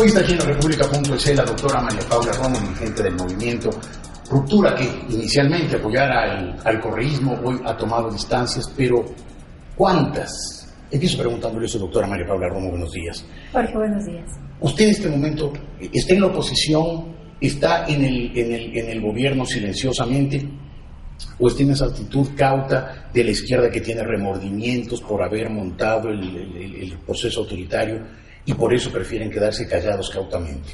Hoy está aquí en República.es la doctora María Paula Romo, dirigente del movimiento Ruptura, que inicialmente apoyara al, al correísmo, hoy ha tomado distancias, pero ¿cuántas? Empiezo preguntándole eso, doctora María Paula Romo, buenos días. Jorge, buenos días. Usted en este momento está en la oposición, está en el, en el, en el gobierno silenciosamente, o está en esa actitud cauta de la izquierda que tiene remordimientos por haber montado el, el, el proceso autoritario y por eso prefieren quedarse callados cautamente.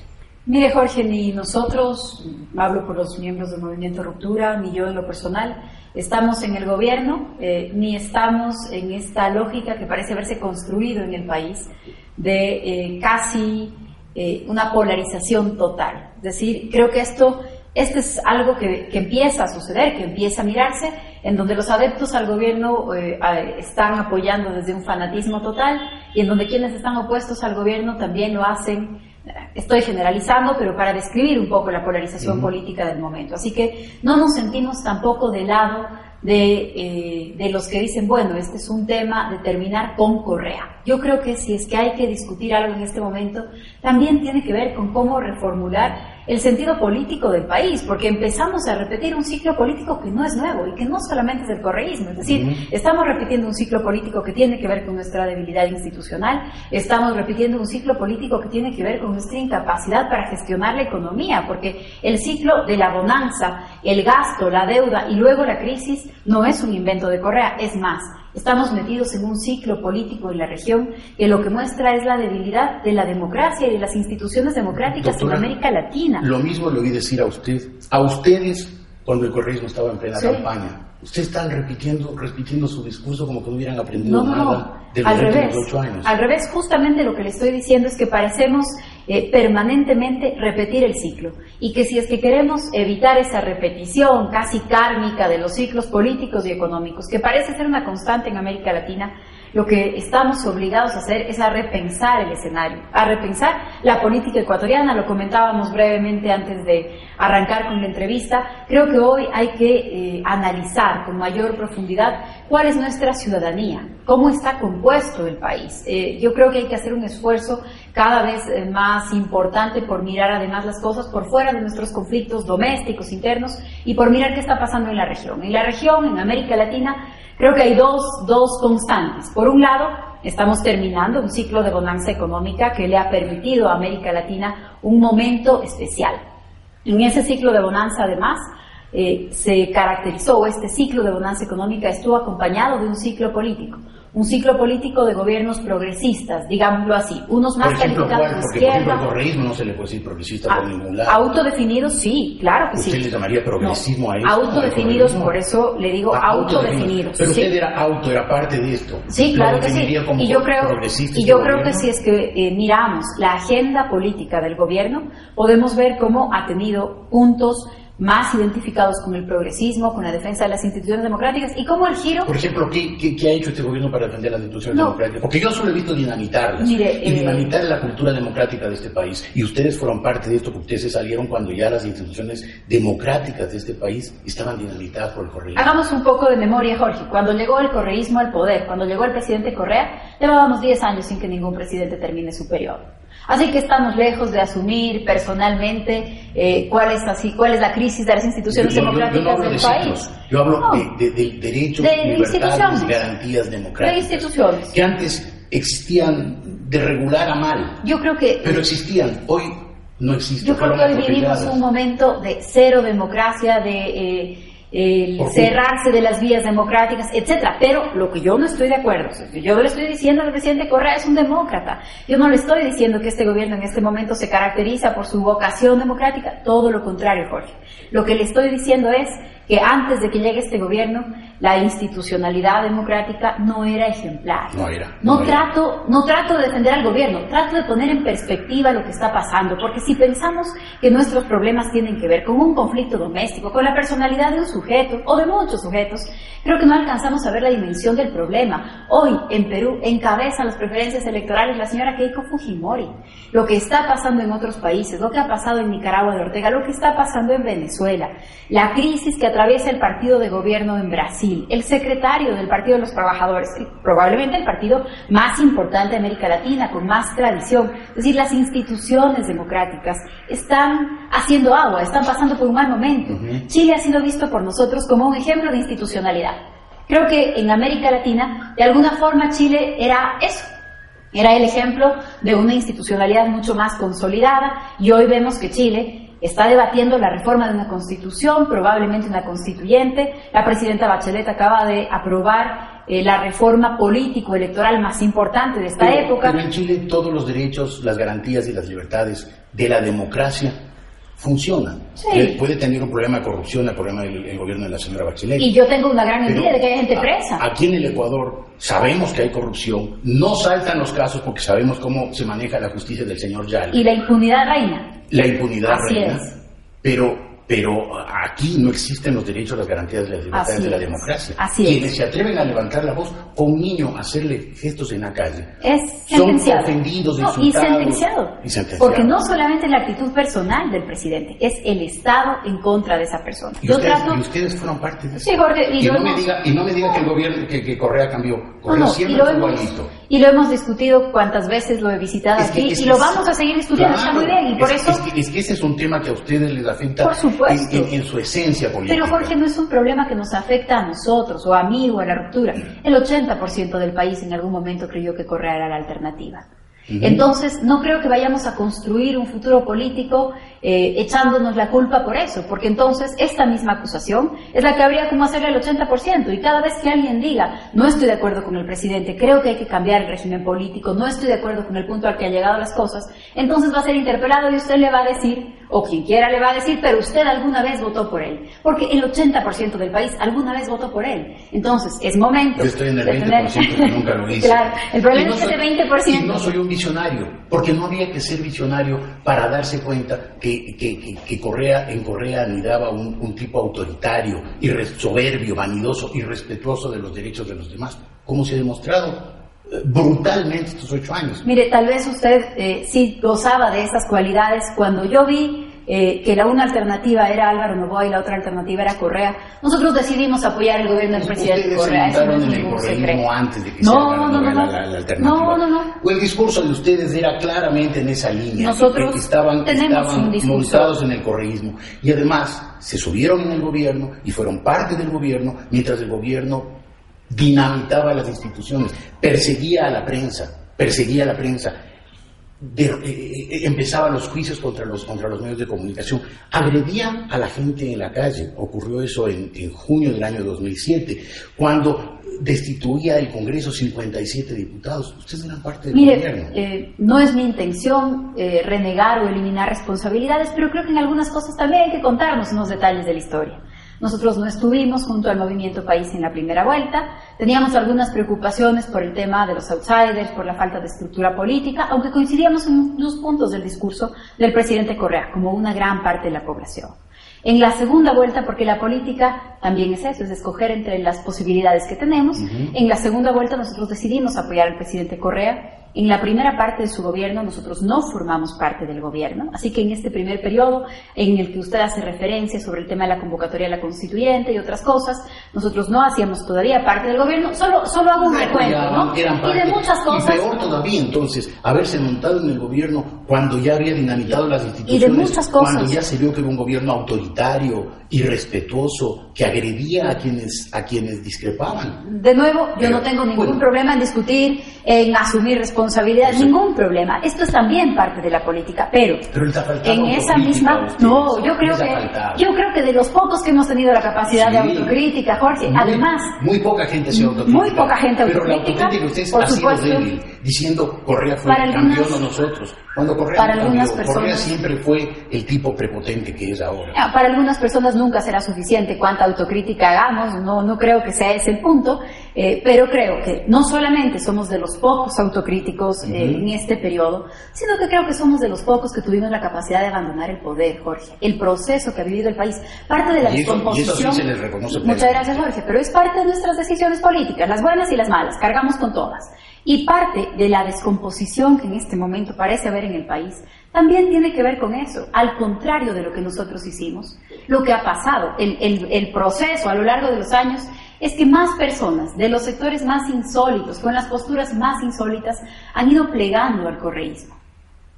Mire, Jorge, ni nosotros, hablo por los miembros del Movimiento Ruptura, ni yo en lo personal, estamos en el gobierno, eh, ni estamos en esta lógica que parece haberse construido en el país de eh, casi eh, una polarización total. Es decir, creo que esto este es algo que, que, empieza a suceder, que empieza a mirarse, en donde los adeptos al gobierno eh, están apoyando desde un fanatismo total y en donde quienes están opuestos al gobierno también lo hacen, estoy generalizando, pero para describir un poco la polarización uh -huh. política del momento. Así que no nos sentimos tampoco de lado de, eh, de, los que dicen, bueno, este es un tema de terminar con Correa. Yo creo que si es que hay que discutir algo en este momento, también tiene que ver con cómo reformular el sentido político del país, porque empezamos a repetir un ciclo político que no es nuevo y que no solamente es del correísmo, es decir, uh -huh. estamos repitiendo un ciclo político que tiene que ver con nuestra debilidad institucional, estamos repitiendo un ciclo político que tiene que ver con nuestra incapacidad para gestionar la economía, porque el ciclo de la bonanza, el gasto, la deuda y luego la crisis no es un invento de Correa, es más, Estamos metidos en un ciclo político en la región que lo que muestra es la debilidad de la democracia y de las instituciones democráticas Doctora, en América Latina. Lo mismo le oí decir a usted, a ustedes cuando el correísmo estaba en plena Sí. campaña. Ustedes están repitiendo, repitiendo su discurso como que no hubieran aprendido No, nada no. de los Al revés. ocho años. Al revés, justamente lo que le estoy diciendo es que parecemos eh, permanentemente repetir el ciclo y que si es que queremos evitar esa repetición casi kármica de los ciclos políticos y económicos, que parece ser una constante en América Latina, lo que estamos obligados a hacer es a repensar el escenario, a repensar la política ecuatoriana, lo comentábamos brevemente antes de arrancar con la entrevista, creo que hoy hay que eh, analizar con mayor profundidad cuál es nuestra ciudadanía, cómo está compuesto el país. Eh, yo creo que hay que hacer un esfuerzo cada vez eh, más importante por mirar además las cosas por fuera de nuestros conflictos domésticos, internos, y por mirar qué está pasando en la región. En la región, en América Latina, creo que hay dos, dos constantes. Por un lado, estamos terminando un ciclo de bonanza económica que le ha permitido a América Latina un momento especial. En ese ciclo de bonanza, además, eh, se caracterizó, este ciclo de bonanza económica estuvo acompañado de un ciclo político, un ciclo político de gobiernos progresistas, digámoslo así, unos más ejemplo, calificados de Porque, por ejemplo, izquierda. el correísmo no se le puede decir progresista Ah, por ningún lado. Autodefinidos, sí, claro que ¿Usted sí. le llamaría progresismo No, a esto? Autodefinidos, por eso le digo Ah, autodefinidos. Pero sí. usted era auto, era parte de esto. Sí, claro que sí. como Y yo creo, y yo creo que si es que eh, miramos la agenda política del gobierno, podemos ver cómo ha tenido puntos más identificados con el progresismo, con la defensa de las instituciones democráticas y cómo el giro Por ejemplo, ¿qué, qué, qué ha hecho este gobierno para defender las instituciones No. democráticas? Porque yo solo he visto dinamitarlas. Mire, y eh, dinamitar la cultura democrática de este país. Y ustedes fueron parte de esto, porque ustedes se salieron cuando ya las instituciones democráticas de este país estaban dinamitadas por el correísmo. Hagamos un poco de memoria, Jorge. Cuando llegó el correísmo al poder, cuando llegó el presidente Correa, llevábamos 10 años sin que ningún presidente termine su periodo. Así que estamos lejos de asumir personalmente eh, cuál es así, cuál es la crisis de las instituciones Yo- yo- yo no democráticas del de país. ciclos, yo hablo No. de, de- de derechos, De libertades, garantías De democráticas. instituciones. Que antes existían de regular a mal, Yo creo que pero existían. Hoy no existe. Yo creo que hoy vivimos un momento de cero democracia, de eh, el cerrarse de las vías democráticas, etcétera. Pero lo que yo no estoy de acuerdo, yo le estoy diciendo al presidente Correa es un demócrata. Yo no le estoy diciendo que este gobierno en este momento se caracteriza por su vocación democrática, todo lo contrario, Jorge. Lo que le estoy diciendo es que antes de que llegue este gobierno, la institucionalidad democrática no era ejemplar. No era. No, trato, no trato de defender al gobierno, trato de poner en perspectiva lo que está pasando, porque si pensamos que nuestros problemas tienen que ver con un conflicto doméstico, con la personalidad de un sujeto o de muchos sujetos, creo que no alcanzamos a ver la dimensión del problema. Hoy en Perú encabeza las preferencias electorales la señora Keiko Fujimori. Lo que está pasando en otros países, lo que ha pasado en Nicaragua de Ortega, lo que está pasando en Venezuela, la crisis que atraviesa el partido de gobierno en Brasil, el secretario del Partido de los Trabajadores, probablemente el partido más importante de América Latina, con más tradición. Es decir, las instituciones democráticas están haciendo agua, están pasando por un mal momento. Chile ha sido visto por nosotros como un ejemplo de institucionalidad. Creo que en América Latina, de alguna forma, Chile era eso, era el ejemplo de una institucionalidad mucho más consolidada y hoy vemos que Chile está debatiendo la reforma de una constitución, probablemente una constituyente. La presidenta Bachelet acaba de aprobar eh, la reforma político-electoral más importante de esta época. Pero en Chile todos los derechos, las garantías y las libertades de la democracia funcionan. Puede tener un problema de corrupción, el problema del gobierno de la señora Bachelet. Y yo tengo una gran idea de que hay gente presa. Aquí en el Ecuador sabemos que hay corrupción, no saltan los casos porque sabemos cómo se maneja la justicia del señor Yal. Y la impunidad reina la impunidad reina, pero pero aquí no existen los derechos, las garantías de las libertades de la democracia. Quienes se atreven a levantar la voz con un niño a hacerle gestos en la calle es son ofendidos, y, sentenciado. Porque no solamente la actitud personal del presidente, es el Estado en contra de esa persona. Y, ustedes, fueron parte de eso. Sí, Jorge, y, no me diga, y no me diga que el gobierno, que, Correa cambió. Correa siempre fue igualito. Y lo hemos discutido cuántas veces lo he visitado aquí y lo vamos a seguir discutiendo, está muy bien. Y por eso... Es que, ese es un tema que a ustedes les afecta por supuesto. En, su esencia política. Pero Jorge, no es un problema que nos afecta a nosotros o a mí o a la ruptura. El 80% del país en algún momento creyó que Correa era la alternativa. Entonces, no creo que vayamos a construir un futuro político eh, echándonos la culpa por eso, porque entonces esta misma acusación es la que habría como hacerle al 80%. Y cada vez que alguien diga, no estoy de acuerdo con el presidente, creo que hay que cambiar el régimen político, no estoy de acuerdo con el punto al que han llegado las cosas, entonces va a ser interpelado y usted le va a decir, o quien quiera le va a decir, pero usted alguna vez votó por él. Porque el 80% del país alguna vez votó por él. Entonces, es momento. Yo estoy en el 20% que nunca lo hice. claro, el problema es que ese 20%. Y no soy un visionario, porque no había que ser visionario para darse cuenta que, que, que, Correa, en Correa anidaba un, un tipo autoritario, soberbio, vanidoso, irrespetuoso de los derechos de los demás. ¿Cómo se ha demostrado? brutalmente estos ocho años. Mire, tal vez usted eh, sí gozaba de esas cualidades. Cuando yo vi eh, que la una alternativa era Álvaro Novoa y la otra alternativa era Correa, nosotros decidimos apoyar el gobierno del presidente Correa. No antes de que no, se no, no, no, la, la, alternativa. No, no, no. O el discurso de ustedes era claramente en esa línea. Nosotros que estaban, tenemos estaban un montados en el correísmo. Y además se subieron en el gobierno y fueron parte del gobierno mientras el gobierno dinamitaba las instituciones, perseguía a la prensa, perseguía a la prensa, eh, eh, empezaba los juicios contra los, contra los medios de comunicación, agredía a la gente en la calle. Ocurrió eso en, junio del año 2007, cuando destituía el Congreso 57 diputados. Ustedes eran parte del gobierno. Eh, no es mi intención renegar o eliminar responsabilidades, pero creo que en algunas cosas también hay que contarnos unos detalles de la historia. Nosotros no estuvimos junto al movimiento país en la primera vuelta, teníamos algunas preocupaciones por el tema de los outsiders, por la falta de estructura política, aunque coincidíamos en los puntos del discurso del presidente Correa, como una gran parte de la población. En la segunda vuelta, porque la política también es eso, es escoger entre las posibilidades que tenemos, en la segunda vuelta nosotros decidimos apoyar al presidente Correa en la primera parte de su gobierno nosotros no formamos parte del gobierno, así que en este primer periodo en el que usted hace referencia sobre el tema de la convocatoria a la constituyente y otras cosas, nosotros no hacíamos todavía parte del gobierno, solo, solo hago un recuento, ¿no? y de muchas cosas. Y peor todavía entonces, haberse montado en el gobierno cuando ya había dinamitado las instituciones, y de muchas cosas. cuando ya se vio que era un gobierno autoritario, irrespetuoso, que agredía a quienes, a quienes discrepaban. De nuevo, yo no tengo ningún problema en discutir, en asumir responsabilidad, ningún problema. Esto es también parte de la política, pero, en esa misma, no, yo creo que, yo creo que de los pocos que hemos tenido la capacidad de autocrítica, Jorge, además, muy poca gente se autocrítica, muy poca gente autocrítica, pero la por supuesto, débil, diciendo Correa fue para campeón de nosotros. Cuando Correa, para algunas personas, Correa siempre fue el tipo prepotente que es ahora. Ah, para algunas personas nunca será suficiente cuánta autocrítica hagamos, no, no creo que sea ese el punto, eh, pero creo que no solamente somos de los pocos autocríticos eh, en este periodo, sino que creo que somos de los pocos que tuvimos la capacidad de abandonar el poder, Jorge. El proceso que ha vivido el país, parte de la descomposición. muchas gracias, Jorge, pero es parte de nuestras decisiones políticas, las buenas y las malas, cargamos con todas. Y parte de la descomposición que en este momento parece haber en el país también tiene que ver con eso, al contrario de lo que nosotros hicimos. Lo que ha pasado, el, el proceso a lo largo de los años es que más personas de los sectores más insólitos, con las posturas más insólitas, han ido plegando al correísmo.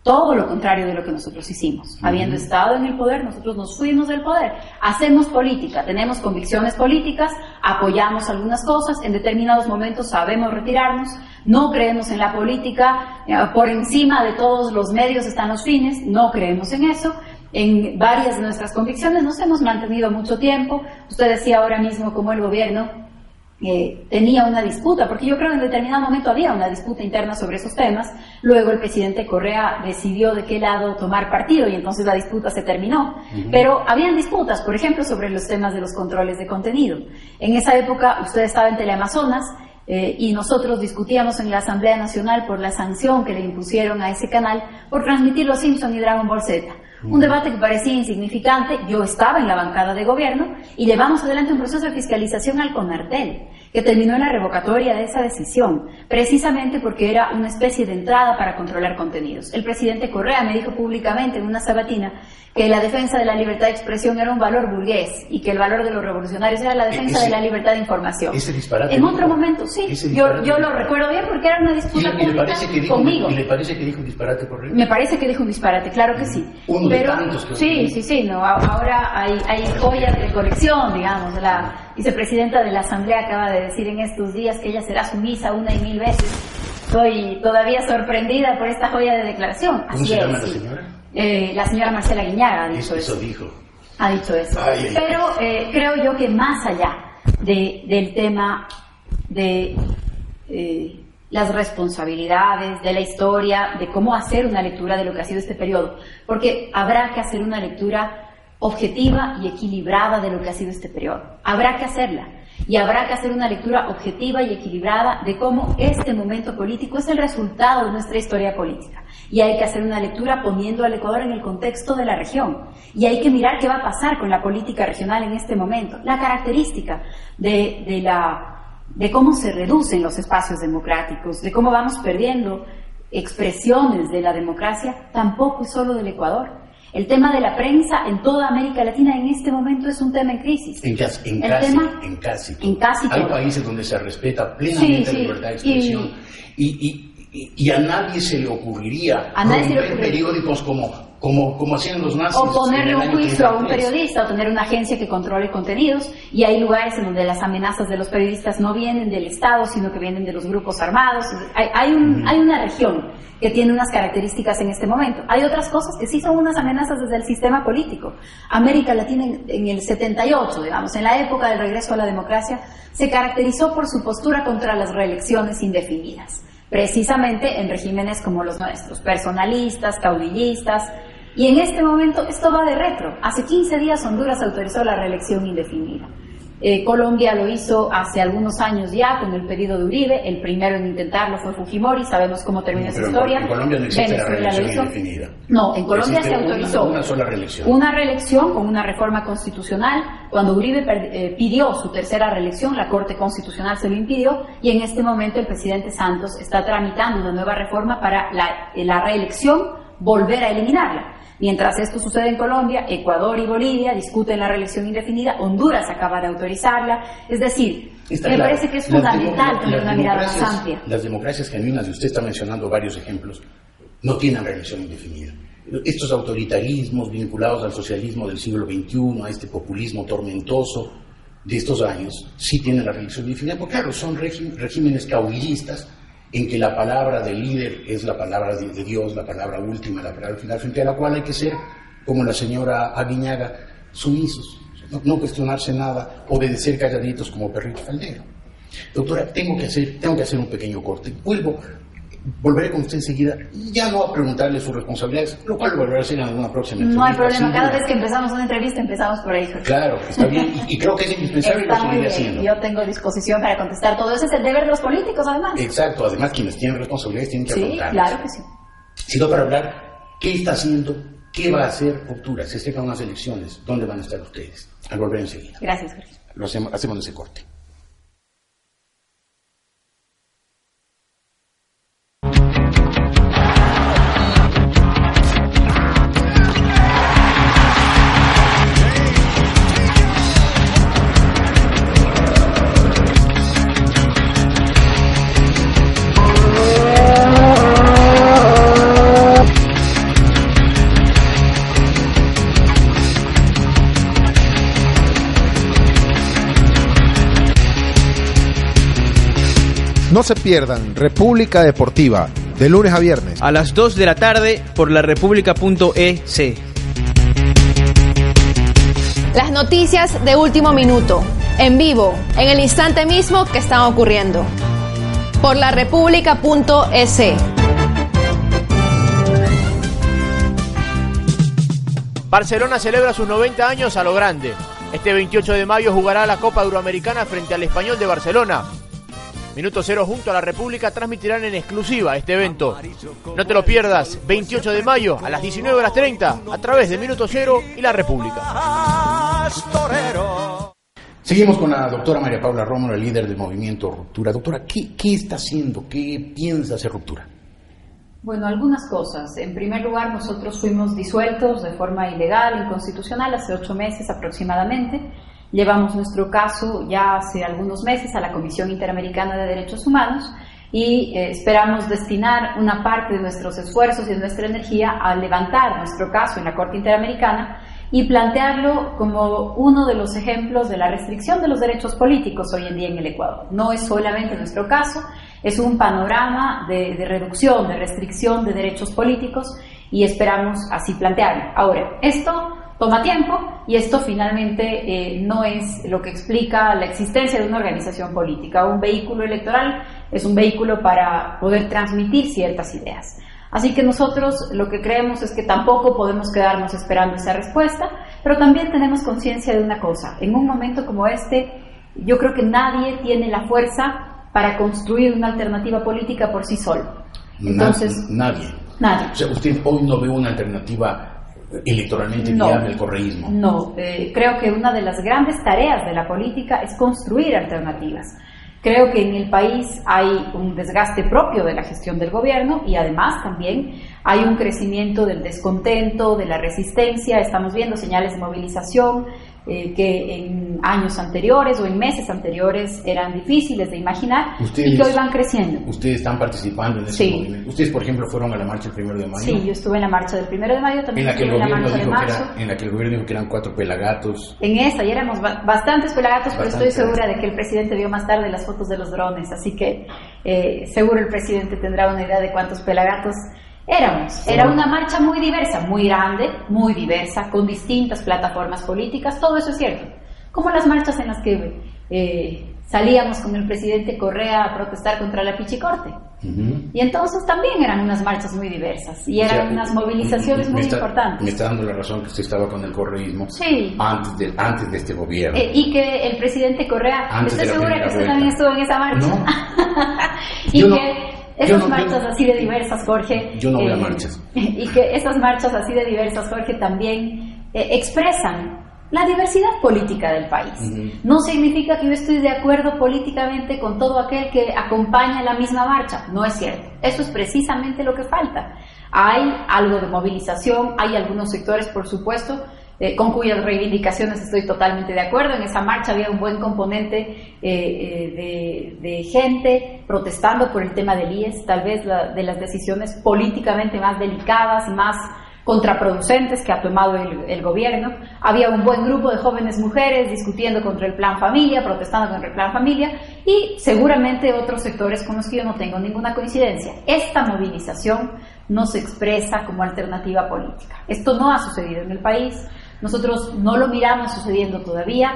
Todo lo contrario de lo que nosotros hicimos. Habiendo estado en el poder, nosotros nos fuimos del poder. Hacemos política, tenemos convicciones políticas, apoyamos algunas cosas, en determinados momentos sabemos retirarnos, no creemos en la política, eh, por encima de todos los medios están los fines, no creemos en eso, en varias de nuestras convicciones nos hemos mantenido mucho tiempo. Usted decía ahora mismo cómo el gobierno eh, tenía una disputa, porque yo creo que en determinado momento había una disputa interna sobre esos temas. Luego el presidente Correa decidió de qué lado tomar partido y entonces la disputa se terminó. Pero habían disputas, por ejemplo, sobre los temas de los controles de contenido. En esa época usted estaba en Teleamazonas eh, y nosotros discutíamos en la Asamblea Nacional por la sanción que le impusieron a ese canal por transmitir Los Simpson y Dragon Ball Z. Un debate que parecía insignificante, yo estaba en la bancada de gobierno y llevamos adelante un proceso de fiscalización al CONARTEL, que terminó en la revocatoria de esa decisión, precisamente porque era una especie de entrada para controlar contenidos. El presidente Correa me dijo públicamente en una sabatina que la defensa de la libertad de expresión era un valor burgués y que el valor de los revolucionarios era la defensa de la libertad de información. Ese disparate. En otro momento, sí. Yo, yo lo recuerdo bien porque era una disputa ¿Y, pública conmigo. ¿Y le parece que dijo un disparate correcto? Me parece que dijo un disparate, claro que sí. Uno Pero, de tantos que Sí, sí, sí. No, ahora hay, hay joyas de colección, digamos. La vicepresidenta de la Asamblea acaba de decir en estos días que ella será sumisa una y mil veces. Estoy todavía sorprendida por esta joya de declaración. ¿Cómo se llama la señora? Eh, la señora Marcela Guiñaga ha dicho eso. Eso dijo. Ha dicho eso. Pero eh, creo yo que más allá de, del tema de eh, las responsabilidades, de la historia, de cómo hacer una lectura de lo que ha sido este periodo, porque habrá que hacer una lectura objetiva y equilibrada de lo que ha sido este periodo. Habrá que hacerla y habrá que hacer una lectura objetiva y equilibrada de cómo este momento político es el resultado de nuestra historia política. Y hay que hacer una lectura poniendo al Ecuador en el contexto de la región. Y hay que mirar qué va a pasar con la política regional en este momento. La característica de, de, la, de cómo se reducen los espacios democráticos, de cómo vamos perdiendo expresiones de la democracia, tampoco es solo del Ecuador el tema de la prensa en toda América Latina en este momento es un tema en crisis. En, casi, en, casi, en casi, Hay países donde se respeta plenamente la libertad de expresión. Y, y, a nadie se le ocurriría a romper periódicos como como, como hacían los nazis. O ponerle un juicio a un periodista, o tener una agencia que controle contenidos, y hay lugares en donde las amenazas de los periodistas no vienen del Estado, sino que vienen de los grupos armados. Hay, hay, un, hay una región que tiene unas características en este momento. Hay otras cosas que sí son unas amenazas desde el sistema político. América Latina en, en el 78, digamos, en la época del regreso a la democracia, se caracterizó por su postura contra las reelecciones indefinidas precisamente en regímenes como los nuestros, personalistas, caudillistas, y en este momento esto va de retro. Hace 15 días Honduras autorizó la reelección indefinida. Eh, Colombia lo hizo hace algunos años ya con el pedido de Uribe. El primero en intentarlo fue Fujimori. Sabemos cómo termina esa historia. En Colombia no existe la reelección indefinida. No, en Colombia se autorizó una, sola reelección. Una reelección con una reforma constitucional. Cuando Uribe eh, pidió su tercera reelección, la Corte Constitucional se lo impidió y en este momento el presidente Santos está tramitando una nueva reforma para la, la reelección, volver a eliminarla. Mientras esto sucede en Colombia, Ecuador y Bolivia discuten la reelección indefinida, Honduras acaba de autorizarla, es decir, me parece que es fundamental tener una mirada más amplia. Las democracias genuinas, y usted está mencionando varios ejemplos, no tienen reelección indefinida. Estos autoritarismos vinculados al socialismo del siglo XXI, a este populismo tormentoso de estos años, sí tienen la reelección indefinida, porque claro, son regímenes caudillistas en que la palabra del líder es la palabra de Dios, la palabra última, la palabra final, frente a la cual hay que ser, como la señora Aguiñaga, sumisos, no, cuestionarse nada, obedecer calladitos como perrito faldero. Doctora, tengo que hacer, tengo que hacer un pequeño corte. Vuelvo volveré con usted enseguida, ya no a preguntarle sus responsabilidades, lo cual lo volveré a hacer en alguna próxima entrevista. No hay problema, cada vez que empezamos una entrevista empezamos por ahí. Claro, está bien, y, creo que es indispensable está lo seguiré haciendo. Yo tengo disposición para contestar todo, ese es el deber de los políticos además. Exacto, además quienes tienen responsabilidades tienen que sí, claro que sí. Sino para hablar, ¿qué está haciendo? ¿Qué va a hacer Octura? Se acercan unas elecciones, ¿dónde van a estar ustedes? Al volver enseguida. Gracias, Jorge. Lo hacemos, hacemos ese corte. No se pierdan República Deportiva, de lunes a viernes. A las 2 de la tarde por la república.ec. Las noticias de último minuto, en vivo, en el instante mismo que están ocurriendo. Por la república.ec. Barcelona celebra sus 90 años a lo grande. Este 28 de mayo jugará la Copa Euroamericana frente al Español de Barcelona. Minuto Cero junto a la República transmitirán en exclusiva este evento. No te lo pierdas, 28 de mayo a las 19 horas 30 a través de Minuto Cero y la República. Seguimos con la doctora María Paula Rómulo, el líder del movimiento Ruptura. Doctora, ¿qué, ¿qué está haciendo? ¿Qué piensa hacer Ruptura? Bueno, algunas cosas. En primer lugar, nosotros fuimos disueltos de forma ilegal, inconstitucional, hace ocho meses aproximadamente. Llevamos nuestro caso ya hace algunos meses a la Comisión Interamericana de Derechos Humanos y eh, esperamos destinar una parte de nuestros esfuerzos y de nuestra energía a levantar nuestro caso en la Corte Interamericana y plantearlo como uno de los ejemplos de la restricción de los derechos políticos hoy en día en el Ecuador. No es solamente nuestro caso, es un panorama de, de reducción, de restricción de derechos políticos y esperamos así plantearlo. Ahora, esto toma tiempo y esto finalmente eh, no es lo que explica la existencia de una organización política. Un vehículo electoral es un vehículo para poder transmitir ciertas ideas. Así que nosotros lo que creemos es que tampoco podemos quedarnos esperando esa respuesta, pero también tenemos conciencia de una cosa. En un momento como este, yo creo que nadie tiene la fuerza para construir una alternativa política por sí solo. Entonces, nadie. Nadie. O sea, usted hoy no ve una alternativa electoralmente viable el correísmo. No, eh, creo que una de las grandes tareas de la política es construir alternativas. Creo que en el país hay un desgaste propio de la gestión del gobierno y además también hay un crecimiento del descontento, de la resistencia, estamos viendo señales de movilización eh, que en años anteriores o en meses anteriores eran difíciles de imaginar y que hoy van creciendo. Ustedes están participando en ese movimiento. Ustedes, por ejemplo, fueron a la marcha el primero de mayo. Sí, yo estuve en la marcha del primero de mayo, también en la que estuve el en la marcha de marzo. Era, en la que el gobierno dijo que eran cuatro pelagatos. En esa, y éramos bastantes pelagatos, pero estoy segura de que el presidente vio más tarde las fotos de los drones, así que eh, seguro el presidente tendrá una idea de cuántos pelagatos Éramos, era una marcha muy diversa, muy grande, muy diversa, con distintas plataformas políticas, todo eso es cierto como las marchas en las que eh, salíamos con el presidente Correa a protestar contra la pichicorte. Y entonces también eran unas marchas muy diversas y eran unas movilizaciones muy importantes. Me está dando la razón que usted estaba con el correísmo sí. antes, de, antes de este gobierno. Eh, y que el presidente Correa, estoy segura que usted también estuvo en esa marcha. No. y que esas marchas así de diversas, Jorge. Yo no voy a eh, marchas. Y que esas marchas así de diversas, Jorge, también expresan la diversidad política del país. No significa que yo estoy de acuerdo políticamente con todo aquel que acompaña la misma marcha. No es cierto. Eso es precisamente lo que falta. Hay algo de movilización, hay algunos sectores, por supuesto, eh, con cuyas reivindicaciones estoy totalmente de acuerdo. En esa marcha había un buen componente eh, eh, de, gente protestando por el tema del IES, tal vez de las decisiones políticamente más delicadas, más contraproducentes que ha tomado el, gobierno. Había un buen grupo de jóvenes mujeres discutiendo contra el plan familia, protestando contra el plan familia y seguramente otros sectores con los que yo no tengo ninguna coincidencia. Esta movilización no se expresa como alternativa política. Esto no ha sucedido en el país. Nosotros no lo miramos sucediendo todavía.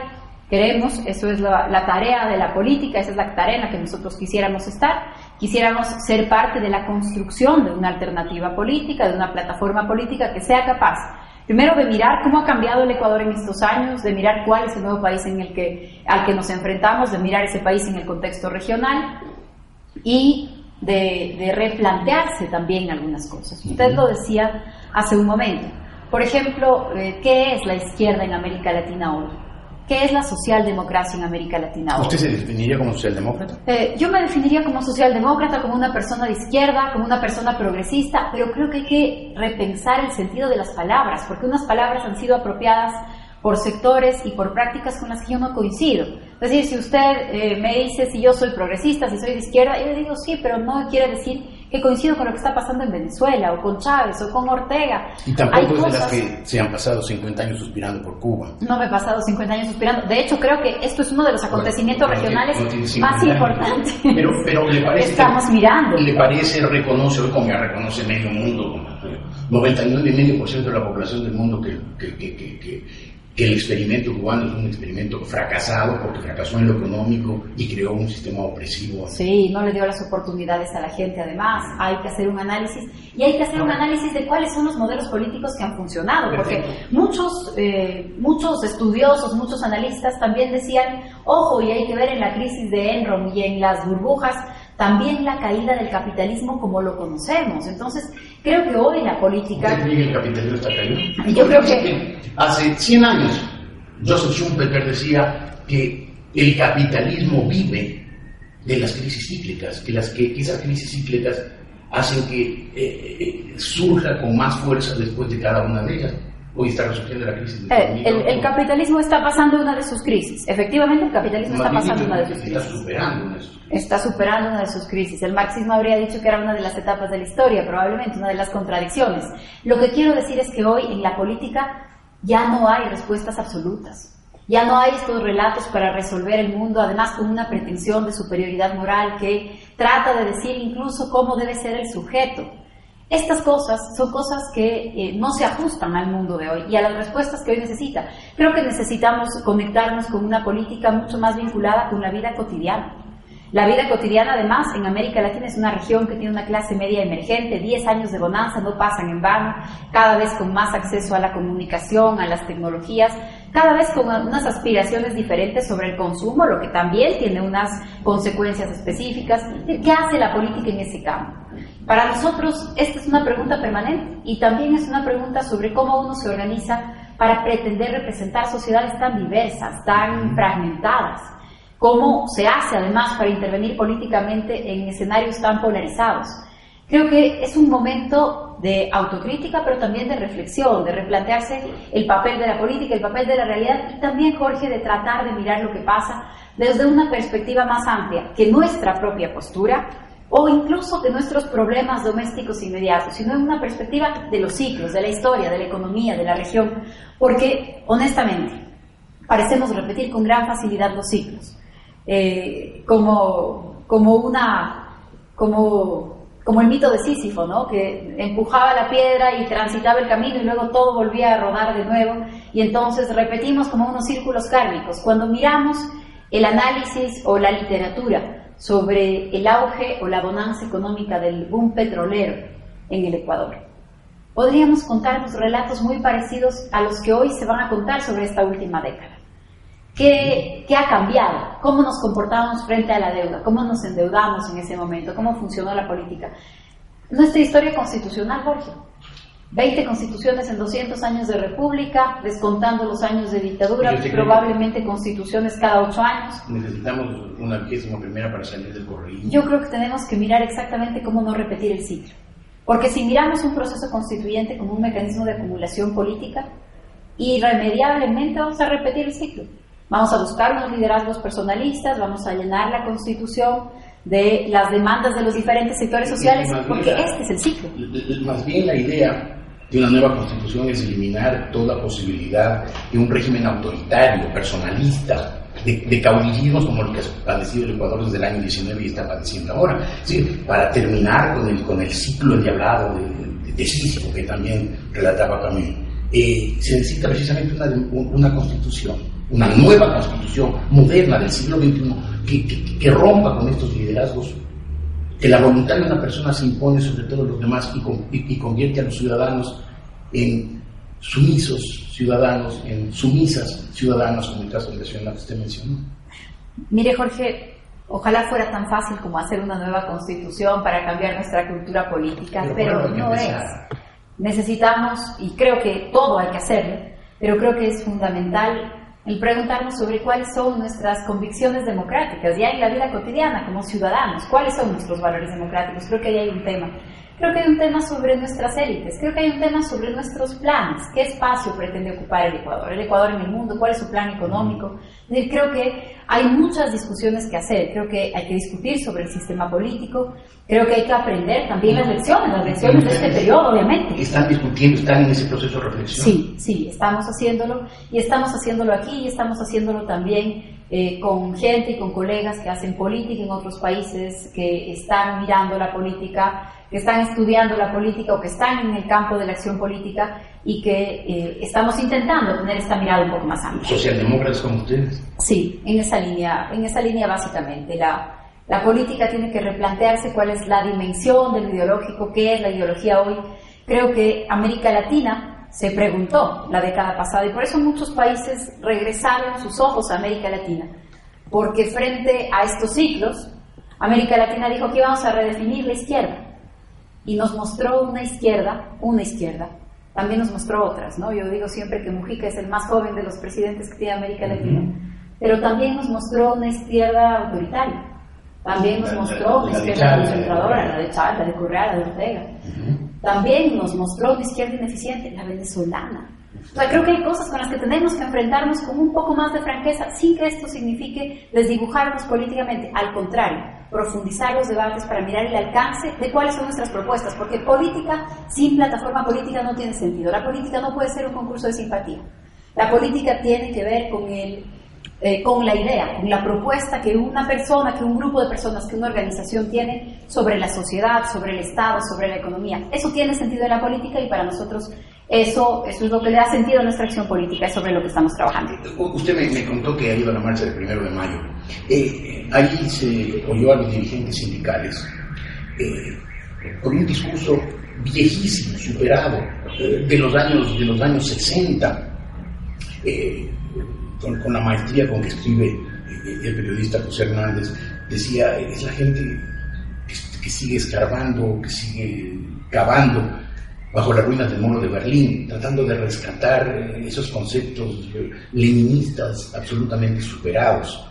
Queremos, eso es la, la, tarea de la política, esa es la tarea en la que nosotros quisiéramos estar, quisiéramos ser parte de la construcción de una alternativa política, de una plataforma política que sea capaz, primero de mirar cómo ha cambiado el Ecuador en estos años, de mirar cuál es el nuevo país en el que, al que nos enfrentamos, de mirar ese país en el contexto regional y de, de replantearse también algunas cosas. Usted lo decía hace un momento. Por ejemplo, eh, ¿qué es la izquierda en América Latina hoy? ¿Qué es la socialdemocracia en América Latina? ¿Usted se definiría como socialdemócrata? Eh, yo me definiría como socialdemócrata, como una persona de izquierda, como una persona progresista, pero creo que hay que repensar el sentido de las palabras, porque unas palabras han sido apropiadas por sectores y por prácticas con las que yo no coincido. Es decir, si usted eh, me dice si yo soy progresista, si soy de izquierda, yo le digo sí, pero no quiere decir que coincido con lo que está pasando en Venezuela, o con Chávez, o con Ortega. Y tampoco es de las que se han pasado 50 años suspirando por Cuba. No me he pasado 50 años suspirando. De hecho, creo que esto es uno de los acontecimientos regionales más importantes pero, pero le parece que estamos mirando. ¿Le parece, reconoce como ya reconoce medio mundo, 99,5% de la población del mundo que, que, que, que el experimento cubano es un experimento fracasado porque fracasó en lo económico y creó un sistema opresivo. Sí, no le dio las oportunidades a la gente. Además, hay que hacer un análisis y hay que hacer un análisis de cuáles son los modelos políticos que han funcionado, porque muchos, eh, muchos estudiosos, muchos analistas también decían, ojo, y hay que ver en la crisis de Enron y en las burbujas también la caída del capitalismo como lo conocemos. Entonces, creo que hoy la política... el capitalismo está caído? Yo creo que... Hace 100 años, Joseph Schumpeter decía que el capitalismo vive de las crisis cíclicas, que, las, que, esas crisis cíclicas hacen que eh, eh, surja con más fuerza después de cada una de ellas. Hoy está resurgiendo la crisis. Eh, el, capitalismo está pasando una de sus crisis. Efectivamente, el capitalismo está pasando una de sus crisis. Está superando una de sus crisis. Está superando una de sus crisis. El marxismo habría dicho que era una de las etapas de la historia, probablemente una de las contradicciones. Lo que quiero decir es que hoy en la política ya no hay respuestas absolutas. Ya no hay estos relatos para resolver el mundo, además con una pretensión de superioridad moral que trata de decir incluso cómo debe ser el sujeto. Estas cosas son cosas que eh, no se ajustan al mundo de hoy y a las respuestas que hoy necesita. Creo que necesitamos conectarnos con una política mucho más vinculada con la vida cotidiana. La vida cotidiana, además, en América Latina es una región que tiene una clase media emergente, 10 años de bonanza no pasan en vano, cada vez con más acceso a la comunicación, a las tecnologías, cada vez con unas aspiraciones diferentes sobre el consumo, lo que también tiene unas consecuencias específicas. ¿Qué hace la política en ese campo? Para nosotros esta es una pregunta permanente y también es una pregunta sobre cómo uno se organiza para pretender representar sociedades tan diversas, tan fragmentadas. Cómo se hace además para intervenir políticamente en escenarios tan polarizados. Creo que es un momento de autocrítica, pero también de reflexión, de replantearse el papel de la política, el papel de la realidad y también, Jorge, de tratar de mirar lo que pasa desde una perspectiva más amplia que nuestra propia postura o incluso de nuestros problemas domésticos inmediatos, sino en una perspectiva de los ciclos, de la historia, de la economía, de la región, porque honestamente parecemos repetir con gran facilidad los ciclos, eh, como, como una, como, como el mito de Sísifo, ¿no? que empujaba la piedra y transitaba el camino y luego todo volvía a rodar de nuevo, y entonces repetimos como unos círculos kármicos. Cuando miramos el análisis o la literatura, sobre el auge o la bonanza económica del boom petrolero en el Ecuador. Podríamos contarnos relatos muy parecidos a los que hoy se van a contar sobre esta última década. ¿Qué, ¿Qué, ha cambiado? ¿Cómo nos comportamos frente a la deuda? ¿Cómo nos endeudamos en ese momento? ¿Cómo funcionó la política? Nuestra historia constitucional, Jorge, 20 constituciones en 200 años de república, descontando los años de dictadura, probablemente constituciones cada 8 años. Necesitamos una vigésima primera para salir del correísmo. Yo creo que tenemos que mirar exactamente cómo no repetir el ciclo. Porque si miramos un proceso constituyente como un mecanismo de acumulación política, irremediablemente vamos a repetir el ciclo. Vamos a buscar unos liderazgos personalistas, vamos a llenar la constitución de las demandas de los diferentes sectores sociales, porque este es el ciclo. Más bien la idea de una nueva constitución es eliminar toda posibilidad de un régimen autoritario, personalista, de, caudillismos como el que ha padecido el Ecuador desde el año 19 y está padeciendo ahora. para terminar con el, con el ciclo endiablado de, de, que también relataba Camus, eh, se necesita precisamente una, una constitución, una nueva constitución moderna del siglo XXI que, que, rompa con estos liderazgos que la voluntad de una persona se impone sobre todos los demás y, y, convierte a los ciudadanos en sumisos ciudadanos, en sumisas ciudadanas, como el caso de la que usted mencionó. Mire, Jorge, ojalá fuera tan fácil como hacer una nueva constitución para cambiar nuestra cultura política, pero, no es. Necesitamos, y creo que todo hay que hacerlo, pero creo que es fundamental el preguntarnos sobre cuáles son nuestras convicciones democráticas, ya en la vida cotidiana como ciudadanos, cuáles son nuestros valores democráticos. Creo que ahí hay un tema. Creo que hay un tema sobre nuestras élites, creo que hay un tema sobre nuestros planes, qué espacio pretende ocupar el Ecuador, el Ecuador en el mundo, cuál es su plan económico. Creo que hay muchas discusiones que hacer, creo que hay que discutir sobre el sistema político, creo que hay que aprender también las lecciones, las lecciones de este periodo, obviamente. ¿Están discutiendo, están en ese proceso de reflexión? Sí, sí, estamos haciéndolo y estamos haciéndolo aquí y estamos haciéndolo también eh, con gente y con colegas que hacen política en otros países, que están mirando la política que están estudiando la política o que están en el campo de la acción política y que eh, estamos intentando tener esta mirada un poco más amplia. ¿Socialdemócratas como ustedes? Sí, en esa línea, en esa línea básicamente. La, la política tiene que replantearse cuál es la dimensión del ideológico, qué es la ideología hoy. Creo que América Latina se preguntó la década pasada y por eso muchos países regresaron sus ojos a América Latina, porque frente a estos ciclos, América Latina dijo que íbamos a redefinir la izquierda. Y nos mostró una izquierda, una izquierda, también nos mostró otras, ¿no? Yo digo siempre que Mujica es el más joven de los presidentes que tiene América Latina, pero también nos mostró una izquierda autoritaria, también nos mostró una izquierda concentradora, la de Chávez, la de Correa, la de Ortega, también nos mostró una izquierda ineficiente, la venezolana, o sea, creo que hay cosas con las que tenemos que enfrentarnos con un poco más de franqueza, sin que esto signifique desdibujarnos políticamente. Al contrario, profundizar los debates para mirar el alcance de cuáles son nuestras propuestas, porque política sin plataforma política no tiene sentido. La política no puede ser un concurso de simpatía. La política tiene que ver con el eh, con la idea, con la propuesta que una persona, que un grupo de personas, que una organización tiene sobre la sociedad, sobre el Estado, sobre la economía. Eso tiene sentido en la política y para nosotros eso, eso es lo que le da sentido a nuestra acción política, es sobre lo que estamos trabajando. Usted me, contó que ha ido a la marcha del primero de mayo. Eh, ahí se oyó a los dirigentes sindicales eh, con un discurso viejísimo, superado, de, los años, de los años 60 con, la maestría con que escribe eh, el periodista José Hernández, decía, es la gente que, sigue escarbando, que sigue cavando bajo las ruinas del muro de Berlín, tratando de rescatar eh, esos conceptos eh, leninistas absolutamente superados.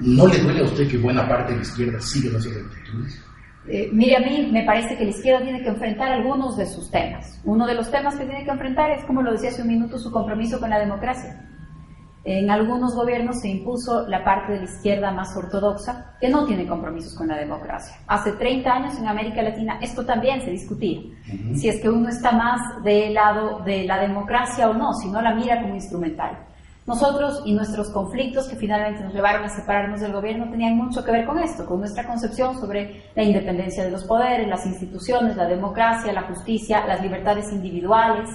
¿No le duele a usted que buena parte de la izquierda siga en esas actitudes? mire, a mí me parece que la izquierda tiene que enfrentar algunos de sus temas. Uno de los temas que tiene que enfrentar es, como lo decía hace un minuto, su compromiso con la democracia. En algunos gobiernos se impuso la parte de la izquierda más ortodoxa que no tiene compromisos con la democracia. Hace 30 años en América Latina esto también se discutía. Si es que uno está más del lado de la democracia o no, si no la mira como instrumental. Nosotros y nuestros conflictos que finalmente nos llevaron a separarnos del gobierno tenían mucho que ver con esto, con nuestra concepción sobre la independencia de los poderes, las instituciones, la democracia, la justicia, las libertades individuales.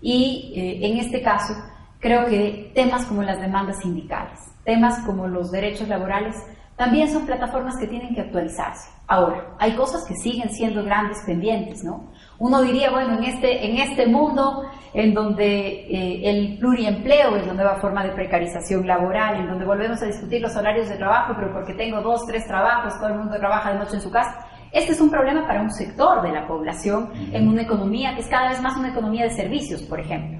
Y eh, en este caso, Creo que temas como las demandas sindicales, temas como los derechos laborales, también son plataformas que tienen que actualizarse. Ahora, hay cosas que siguen siendo grandes pendientes, ¿no? Uno diría, bueno, en este, en este mundo en donde eh, el pluriempleo es la nueva forma de precarización laboral, en donde volvemos a discutir los salarios de trabajo, pero porque tengo dos, tres trabajos, todo el mundo trabaja de noche en su casa. Este es un problema para un sector de la población en una economía que es cada vez más una economía de servicios, por ejemplo.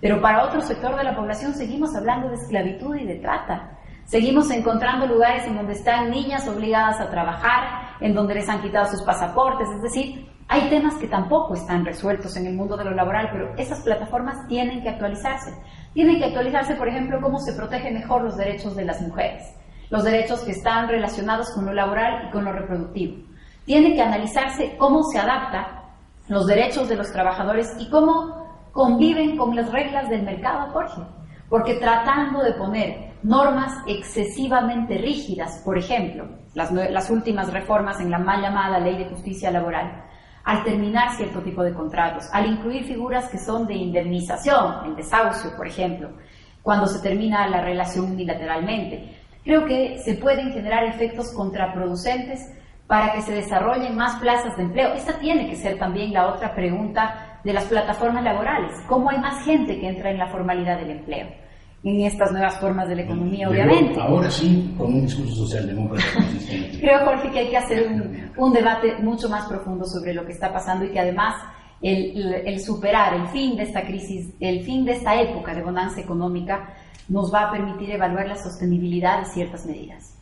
Pero para otro sector de la población seguimos hablando de esclavitud y de trata. Seguimos encontrando lugares en donde están niñas obligadas a trabajar, en donde les han quitado sus pasaportes, es decir, hay temas que tampoco están resueltos en el mundo de lo laboral, pero esas plataformas tienen que actualizarse. Tienen que actualizarse, por ejemplo, cómo se protegen mejor los derechos de las mujeres, los derechos que están relacionados con lo laboral y con lo reproductivo. Tiene que analizarse cómo se adapta los derechos de los trabajadores y cómo conviven con las reglas del mercado, Jorge. Porque tratando de poner normas excesivamente rígidas, por ejemplo, las, últimas reformas en la mal llamada Ley de Justicia Laboral, al terminar cierto tipo de contratos, al incluir figuras que son de indemnización, el desahucio, por ejemplo, cuando se termina la relación unilateralmente. Creo que se pueden generar efectos contraproducentes para que se desarrollen más plazas de empleo. Esta tiene que ser también la otra pregunta de las plataformas laborales. ¿Cómo hay más gente que entra en la formalidad del empleo? En estas nuevas formas de la economía, obviamente. Ahora sí, con un discurso socialdemócrata Creo, Jorge, que hay que hacer un, debate mucho más profundo sobre lo que está pasando y que además el, el, superar el fin de esta crisis, el fin de esta época de bonanza económica, nos va a permitir evaluar la sostenibilidad de ciertas medidas.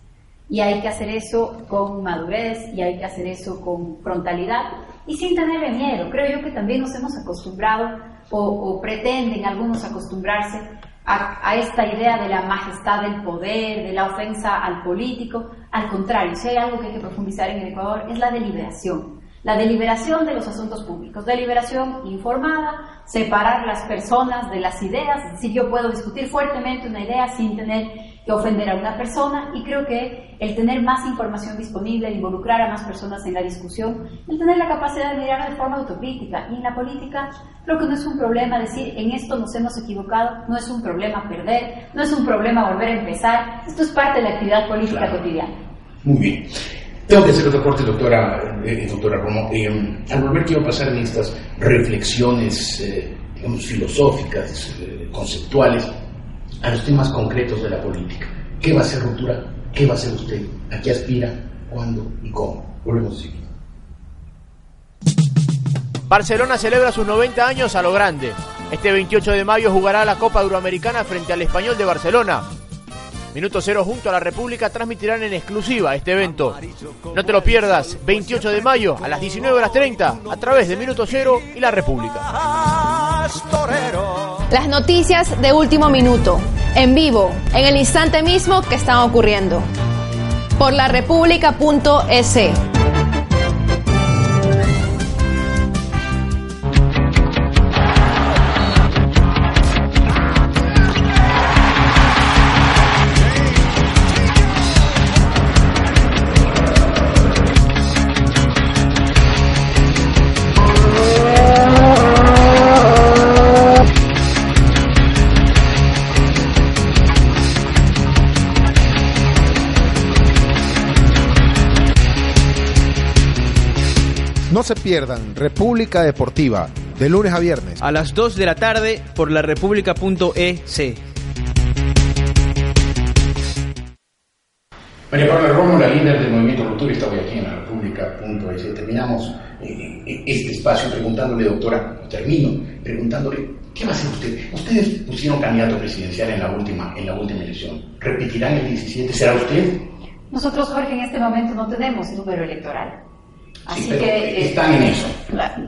Y hay que hacer eso con madurez y hay que hacer eso con frontalidad y sin tenerle miedo. Creo yo que también nos hemos acostumbrado o, pretenden algunos acostumbrarse a, esta idea de la majestad del poder, de la ofensa al político. Al contrario, si hay algo que hay que profundizar en el Ecuador es la deliberación. La deliberación de los asuntos públicos, deliberación informada, separar las personas de las ideas, es yo puedo discutir fuertemente una idea sin tener que ofender a una persona y creo que el tener más información disponible, el involucrar a más personas en la discusión, el tener la capacidad de mirar de forma autocrítica y en la política creo que no es un problema decir en esto nos hemos equivocado, no es un problema perder, no es un problema volver a empezar, esto es parte de la actividad política cotidiana. Muy bien. Tengo que hacer otro corte, doctora, eh, doctora Romo. Eh, al volver quiero pasar en estas reflexiones, eh, filosóficas, eh, conceptuales, a los temas concretos de la política. ¿Qué va a ser ruptura? ¿Qué va a ser usted? ¿A qué aspira? ¿Cuándo y cómo? Volvemos a seguir. Barcelona celebra sus 90 años a lo grande. Este 28 de mayo jugará la Copa Euroamericana frente al Español de Barcelona. Minuto Cero junto a la República transmitirán en exclusiva este evento. No te lo pierdas, 28 de mayo a las 19 horas 30 a través de Minuto Cero y la República. Las noticias de último minuto, en vivo, en el instante mismo que están ocurriendo. Por la No se pierdan República Deportiva, de lunes a viernes. A las 2 de la tarde por la república.es. María Paula Romo, la líder del movimiento Ruptura, está hoy aquí en la República.es. Terminamos eh, este espacio preguntándole, doctora, termino preguntándole, ¿qué va a hacer usted? Ustedes pusieron candidato presidencial en la última, en la última elección. ¿Repetirán el 17? ¿Será usted? Nosotros, Jorge, en este momento no tenemos número electoral. Así que eh, están en eso.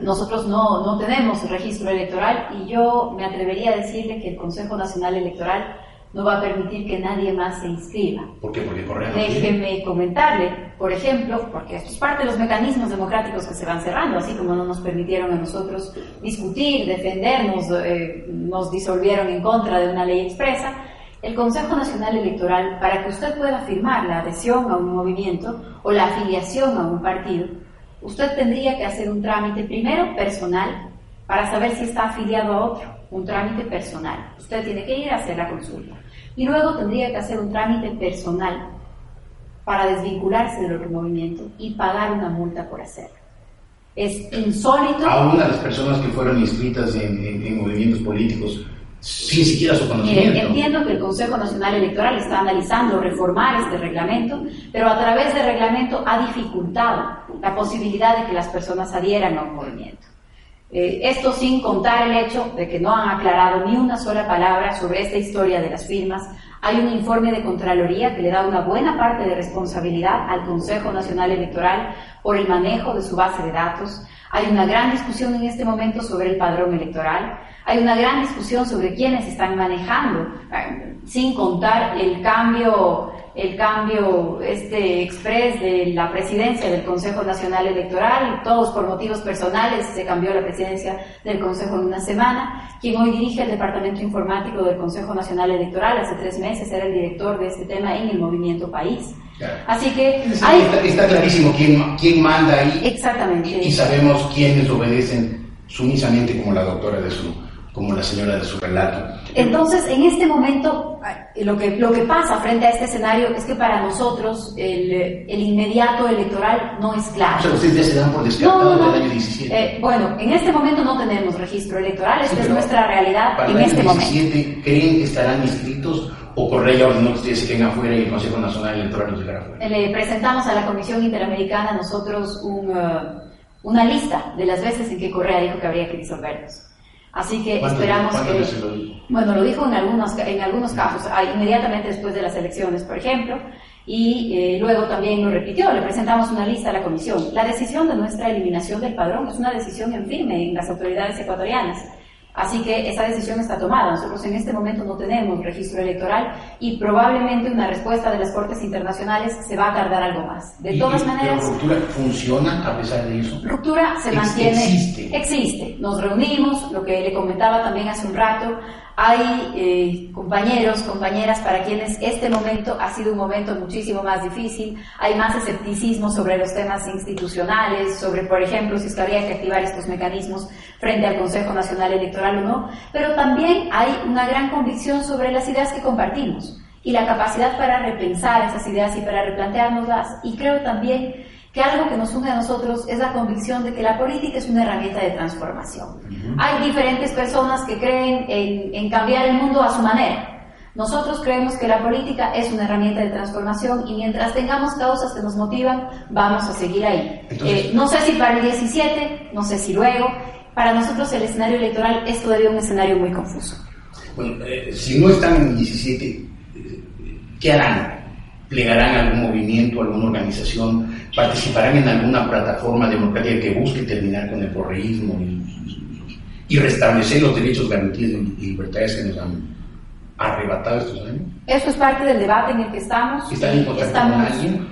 Nosotros no, no tenemos registro electoral y yo me atrevería a decirle que el Consejo Nacional Electoral no va a permitir que nadie más se inscriba. ¿Por qué? Porque corren Déjeme comentarle, por ejemplo, porque esto es parte de los mecanismos democráticos que se van cerrando, así como no nos permitieron a nosotros discutir, defendernos, eh, nos disolvieron en contra de una ley expresa. El Consejo Nacional Electoral, para que usted pueda firmar la adhesión a un movimiento o la afiliación a un partido, usted tendría que hacer un trámite primero personal para saber si está afiliado a otro, un trámite personal. Usted tiene que ir a hacer la consulta. Y luego tendría que hacer un trámite personal para desvincularse del otro movimiento y pagar una multa por hacerlo. Es insólito. A las personas que fueron inscritas en movimientos políticos sin siquiera su conocimiento. entiendo que el Consejo Nacional Electoral está analizando reformar este reglamento, pero a través del reglamento ha dificultado la posibilidad de que las personas adhieran a un movimiento. Eh, esto sin contar el hecho de que no han aclarado ni una sola palabra sobre esta historia de las firmas. Hay un informe de Contraloría que le da una buena parte de responsabilidad al Consejo Nacional Electoral por el manejo de su base de datos. Hay una gran discusión en este momento sobre el padrón electoral. Hay una gran discusión sobre quiénes están manejando, sin contar el cambio el cambio este express de la presidencia del Consejo Nacional Electoral, todos por motivos personales se cambió la presidencia del Consejo en una semana. Quien hoy dirige el Departamento Informático del Consejo Nacional Electoral, hace tres meses era el director de este tema en el Movimiento País. Así que hay... está, está, clarísimo quién, quién manda ahí. Exactamente. Y, y sabemos quiénes obedecen sumisamente como la doctora de su como la señora de su relato. Entonces, en este momento, lo que, lo que pasa frente a este escenario es que para nosotros el, el inmediato electoral no es claro. O sea, ustedes ya se dan por descartado No, no, no. del año 17. Eh, bueno, en este momento no tenemos registro electoral, esta Sí, es nuestra realidad Para en el año este momento. 17, ¿creen que estarán inscritos o Correa ordenó que ustedes se queden afuera y el Consejo Nacional Electoral los dejará afuera? Le presentamos a la Comisión Interamericana nosotros un, uh, una lista de las veces en que Correa dijo que habría que disolvernos. Así que ¿Cuántas- esperamos que... veces lo dijo? Bueno, lo dijo en algunos, en algunos casos, ah, inmediatamente después de las elecciones, por ejemplo, y eh, luego también lo repitió, le presentamos una lista a la comisión. La decisión de nuestra eliminación del padrón es una decisión en firme en las autoridades ecuatorianas. Así que esa decisión está tomada. Nosotros en este momento no tenemos registro electoral y probablemente una respuesta de las Cortes Internacionales se va a tardar algo más. De todas y- maneras, Pero ruptura funciona a pesar de eso. Ruptura se mantiene. existe. Existe. Nos reunimos, lo que le comentaba también hace un rato. Hay eh, compañeros, compañeras para quienes este momento ha sido un momento muchísimo más difícil. Hay más escepticismo sobre los temas institucionales, sobre, por ejemplo, si es que habría que activar estos mecanismos frente al Consejo Nacional Electoral o no. Pero también hay una gran convicción sobre las ideas que compartimos y la capacidad para repensar esas ideas y para replanteárnoslas. Y creo también que algo que nos une a nosotros es la convicción de que la política es una herramienta de transformación. Hay diferentes personas que creen en, en cambiar el mundo a su manera. Nosotros creemos que la política es una herramienta de transformación y mientras tengamos causas que nos motivan, vamos a seguir ahí. Entonces- Eh, no sé si para el 17, no sé si luego. Para nosotros el escenario electoral es todavía un escenario muy confuso. Bueno, eh, si no están en el 17, eh, ¿qué harán? ¿Plegarán algún movimiento, alguna organización? ¿Participarán en alguna plataforma democrática que busque terminar con el correísmo y restablecer los derechos, garantías y libertades que nos han arrebatado estos años? Eso es parte del debate en el que estamos. ¿Están en estamos,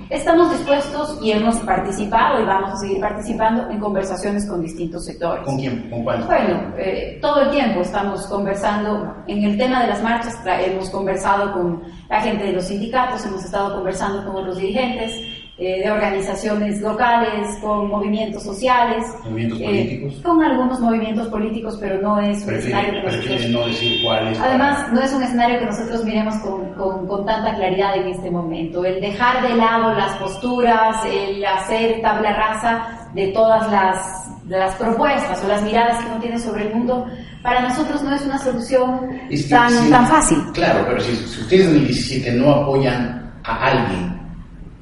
estamos dispuestos y hemos participado y vamos a seguir participando en conversaciones con distintos sectores. ¿Con quién? ¿Con cuál? Bueno, eh, todo el tiempo estamos conversando. En el tema de las marchas hemos conversado con la gente de los sindicatos, hemos estado conversando con los dirigentes eh, de organizaciones locales, con movimientos sociales. ¿Movimientos eh, políticos? Con algunos movimientos políticos, pero no es un escenario Prefieren, que nosotros... no decir cuáles. Además, no es un escenario que nosotros miremos con, con- con tanta claridad en este momento. El dejar de lado las posturas, el hacer tabla rasa de todas las, las propuestas o las miradas que uno tiene sobre el mundo, para nosotros no es una solución Es que tan, si- tan fácil. Claro, pero si, si ustedes en el 17 no apoyan a alguien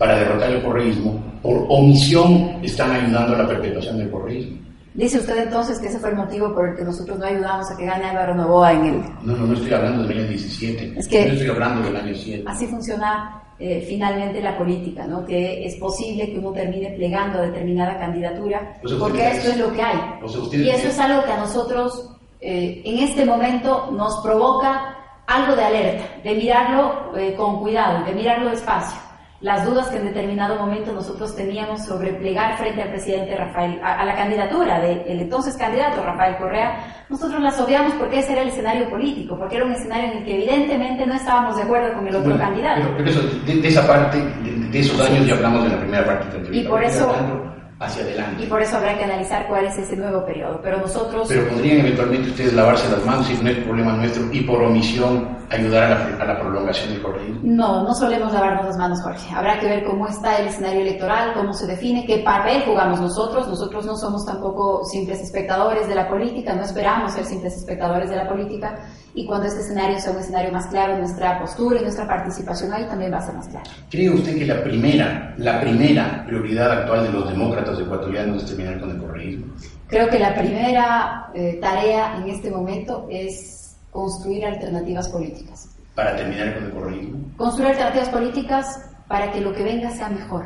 para derrotar el correísmo, por omisión están ayudando a la perpetuación del correísmo. Dice usted entonces que ese fue el motivo por el que nosotros no ayudamos a que gane Álvaro Novoa en el... No, no, no estoy hablando del año 17. Es que- Yo estoy hablando del año 7. Así funciona eh, finalmente la política, ¿no? Que es posible que uno termine plegando a determinada candidatura, O sea, porque esto es lo que hay. o sea, y eso es algo que a nosotros eh, en este momento nos provoca algo de alerta, de mirarlo eh, con cuidado, de mirarlo despacio. Las dudas que en determinado momento nosotros teníamos sobre plegar frente al presidente Rafael, a, a la candidatura del entonces candidato Rafael Correa, nosotros las obviamos porque ese era el escenario político, porque era un escenario en el que evidentemente no estábamos de acuerdo con el otro Bueno, candidato. Pero, pero eso, de, de esa parte, de, de esos años ya hablamos de la primera parte de la entrevista. Y por eso- hacia adelante. Y por eso habrá que analizar cuál es ese nuevo periodo. Pero nosotros, Pero podrían eventualmente ustedes lavarse las manos y no es problema nuestro y por omisión ayudar a la, a la prolongación del correísmo. no, no solemos lavarnos las manos, Jorge. Habrá que ver cómo está el escenario electoral, cómo se define, qué papel jugamos nosotros. Nosotros no somos tampoco simples espectadores de la política, no esperamos ser simples espectadores de la política. Y cuando este escenario sea un escenario más claro, nuestra postura y nuestra participación ahí también va a ser más clara. ¿Cree usted que la primera, la primera prioridad actual de los demócratas ecuatorianos es terminar con el correísmo? Creo que la primera eh, tarea en este momento es construir alternativas políticas. Para terminar con el correísmo. construir alternativas políticas para que lo que venga sea mejor.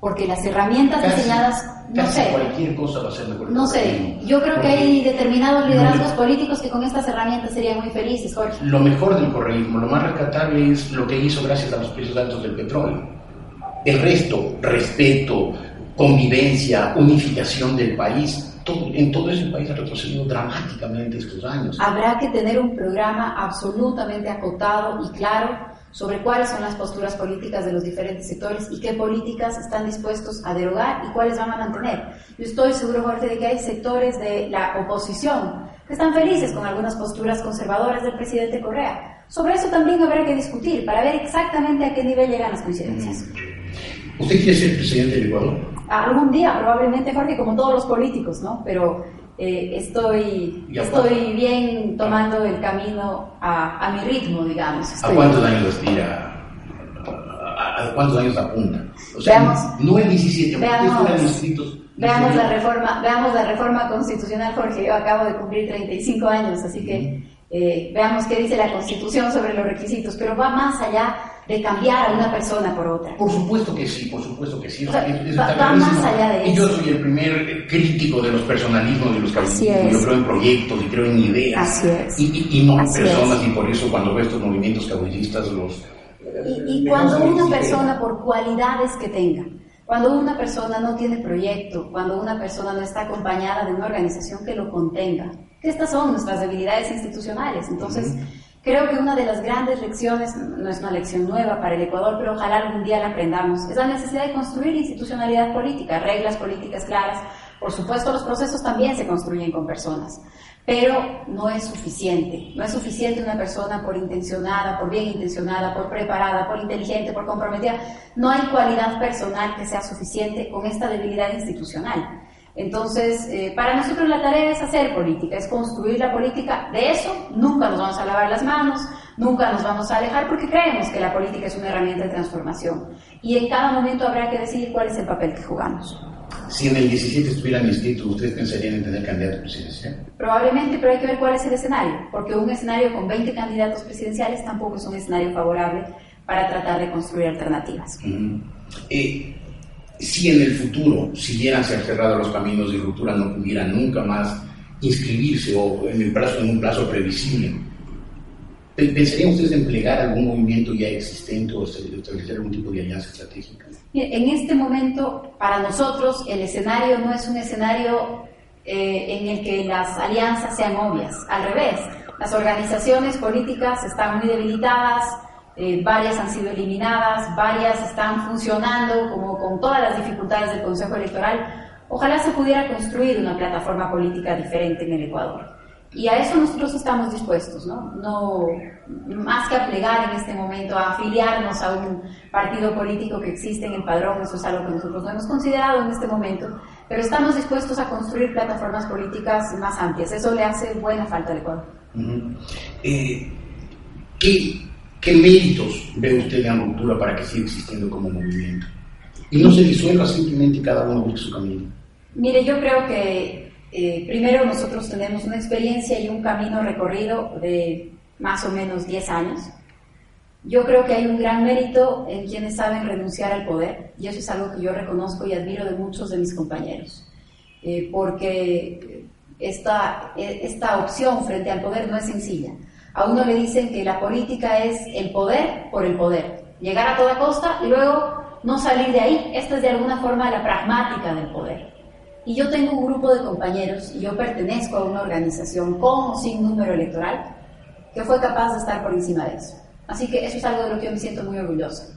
porque las herramientas Casi- diseñadas, no casi sé, cualquier cosa va a ser mejor. no sé, yo creo que hay determinados liderazgos lo- políticos que con estas herramientas serían muy felices, Jorge. Lo mejor del correísmo, lo más rescatable es lo que hizo gracias a los precios altos del petróleo. El resto, respeto, convivencia, unificación del país, todo- en todo eso el país ha retrocedido dramáticamente estos años. Habrá que tener un programa absolutamente acotado y claro sobre cuáles son las posturas políticas de los diferentes sectores y qué políticas están dispuestos a derogar y cuáles van a mantener. Yo estoy seguro, Jorge, de que hay sectores de la oposición que están felices con algunas posturas conservadoras del presidente Correa. Sobre eso también habrá que discutir para ver exactamente a qué nivel llegan las coincidencias. ¿Usted quiere ser presidente del Ecuador? Algún día, probablemente, Jorge, como todos los políticos, ¿no? Pero eh, estoy, ¿Y a estoy bien tomando el camino a, a mi ritmo, digamos. ¿A cuántos años aspira? ¿A, a cuántos años apunta? O sea, Veamos. no el 17, porque Veamos. fueran inscritos. Veamos la 19. reforma, veamos la reforma constitucional, Jorge. Yo acabo de cumplir 35 años, así que eh, veamos qué dice la Constitución sobre los requisitos, pero va más allá de cambiar a una persona por otra. Por supuesto que sí, por supuesto que sí. O sea, Eso- eso va- está va más allá de y yo eso. soy el primer eh, crítico de los personalismos y los es. Yo creo en proyectos y creo en ideas. Así es. Y, y- y no en personas, es. y por eso cuando veo estos movimientos caudillistas los... Y, y me cuando una ideas. persona, por cualidades que tenga, cuando una persona no tiene proyecto, cuando una persona no está acompañada de una organización que lo contenga, que estas son nuestras debilidades institucionales. Entonces, creo que una de las grandes lecciones, no es una lección nueva para el Ecuador, pero ojalá algún día la aprendamos, es la necesidad de construir institucionalidad política, reglas políticas claras. Por supuesto, los procesos también se construyen con personas, pero no es suficiente. No es suficiente una persona por intencionada, por bien intencionada, por preparada, por inteligente, por comprometida. No hay cualidad personal que sea suficiente con esta debilidad institucional. Entonces, eh, para nosotros la tarea es hacer política, es construir la política. De eso nunca nos vamos a lavar las manos, nunca nos vamos a alejar porque creemos que la política es una herramienta de transformación. Y en cada momento habrá que decidir cuál es el papel que jugamos. Si en el 17 estuvieran inscritos, ¿ustedes pensarían en tener candidato presidencial? Probablemente, pero hay que ver cuál es el escenario, porque un escenario con 20 candidatos presidenciales tampoco es un escenario favorable para tratar de construir alternativas. Ujú. Eh, si en el futuro siguieran ser cerrados los caminos de ruptura, no pudieran nunca más inscribirse o en, plazo, en un plazo previsible, ¿pe- ¿pensarían ustedes en plegar algún movimiento ya existente o establecer algún tipo de alianza estratégica? En este momento, para nosotros, el escenario no es un escenario eh, en el que las alianzas sean obvias. Al revés, las organizaciones políticas están muy debilitadas, eh, varias han sido eliminadas, varias están funcionando como con todas las dificultades del Consejo Electoral. Ojalá se pudiera construir una plataforma política diferente en el Ecuador. Y a eso nosotros estamos dispuestos, ¿no? No más que a plegar en este momento, a afiliarnos a un partido político que existe en el padrón, eso es algo que nosotros no hemos considerado en este momento, pero estamos dispuestos a construir plataformas políticas más amplias. Eso le hace buena falta al Ecuador. Eh, ¿qué, ¿Qué méritos ve usted en la ruptura para que siga existiendo como movimiento? Y no se disuelva simplemente cada uno busque su camino. Mire, yo creo que eh, primero nosotros tenemos una experiencia y un camino recorrido de más o menos 10 años. Yo creo que hay un gran mérito en quienes saben renunciar al poder y eso es algo que yo reconozco y admiro de muchos de mis compañeros, Eh, porque esta, eh, esta opción frente al poder no es sencilla. A uno le dicen que la política es el poder por el poder, llegar a toda costa y luego no salir de ahí. Esta es de alguna forma la pragmática del poder. Y yo tengo un grupo de compañeros y yo pertenezco a una organización con o sin número electoral que fue capaz de estar por encima de eso. Así que eso es algo de lo que yo me siento muy orgullosa.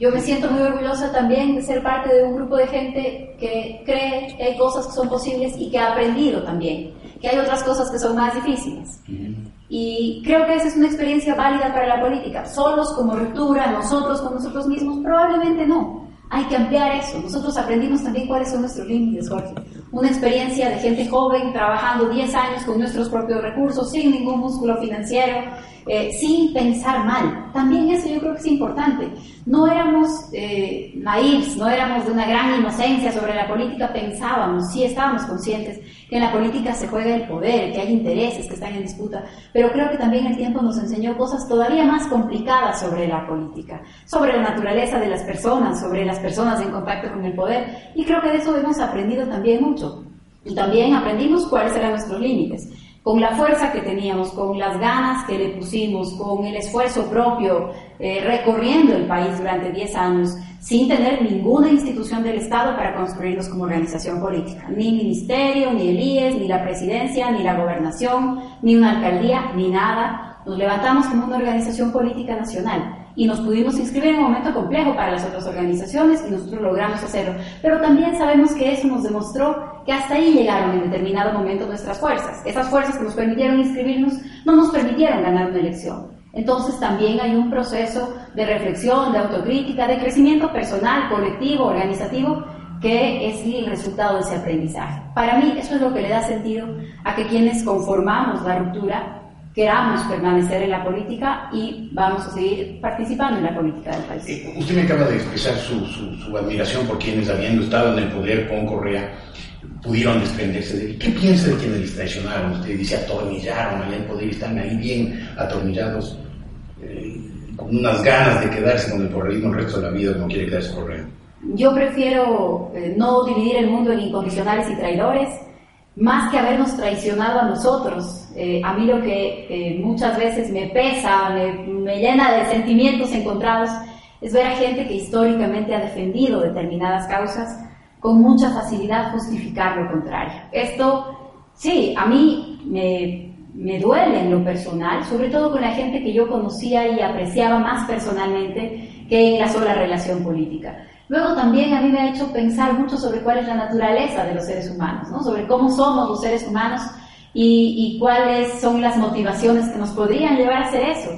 Yo me siento muy orgullosa también de ser parte de un grupo de gente que cree que hay cosas que son posibles y que ha aprendido también, que hay otras cosas que son más difíciles. Y creo que esa es una experiencia válida para la política. Solos como ruptura, nosotros con nosotros mismos, probablemente no. Hay que ampliar eso. Nosotros aprendimos también cuáles son nuestros límites, Jorge. una experiencia de gente joven trabajando 10 años con nuestros propios recursos, sin ningún músculo financiero, eh, sin pensar mal. También eso yo creo que es importante. No éramos eh, no éramos de una gran inocencia sobre la política, pensábamos, sí estábamos conscientes que en la política se juega el poder, que hay intereses que están en disputa, pero creo que también el tiempo nos enseñó cosas todavía más complicadas sobre la política, sobre la naturaleza de las personas, sobre las personas en contacto con el poder, y creo que de eso hemos aprendido también mucho. Y también aprendimos cuáles eran nuestros límites con la fuerza que teníamos, con las ganas que le pusimos, con el esfuerzo propio, eh, recorriendo el país durante 10 años, sin tener ninguna institución del Estado para construirnos como organización política. Ni ministerio, ni el IES, ni la presidencia, ni la gobernación, ni una alcaldía, ni nada. Nos levantamos como una organización política nacional y nos pudimos inscribir en un momento complejo para las otras organizaciones y nosotros logramos hacerlo. Pero también sabemos que eso nos demostró que hasta ahí llegaron en determinado momento nuestras fuerzas. Esas fuerzas que nos permitieron inscribirnos no nos permitieron ganar una elección. Entonces también hay un proceso de reflexión, de autocrítica, de crecimiento personal, colectivo, organizativo, que es el resultado de ese aprendizaje. Para mí eso es lo que le da sentido a que quienes conformamos la ruptura queramos permanecer en la política y vamos a seguir participando en la política del país. Eh, usted me acaba de expresar su, su, admiración por quienes, habiendo estado en el poder con Correa, pudieron desprenderse de él. ¿Qué piensa de quienes les traicionaron? Usted dice atornillaron allá el poder, están ahí bien atornillados, eh, con unas ganas de quedarse con el porrerismo el resto de la vida, no quiere quedarse Correa. Yo prefiero eh, no dividir el mundo en incondicionales y traidores más que habernos traicionado a nosotros. Eh, a mí lo que eh, muchas veces me pesa, me, llena de sentimientos encontrados, es ver a gente que históricamente ha defendido determinadas causas con mucha facilidad justificar lo contrario. Esto, sí, a mí me, me duele en lo personal, sobre todo con la gente que yo conocía y apreciaba más personalmente que en la sola relación política. Luego también a mí me ha hecho pensar mucho sobre cuál es la naturaleza de los seres humanos, ¿no? sobre cómo somos los seres humanos y, cuáles son las motivaciones que nos podrían llevar a hacer eso.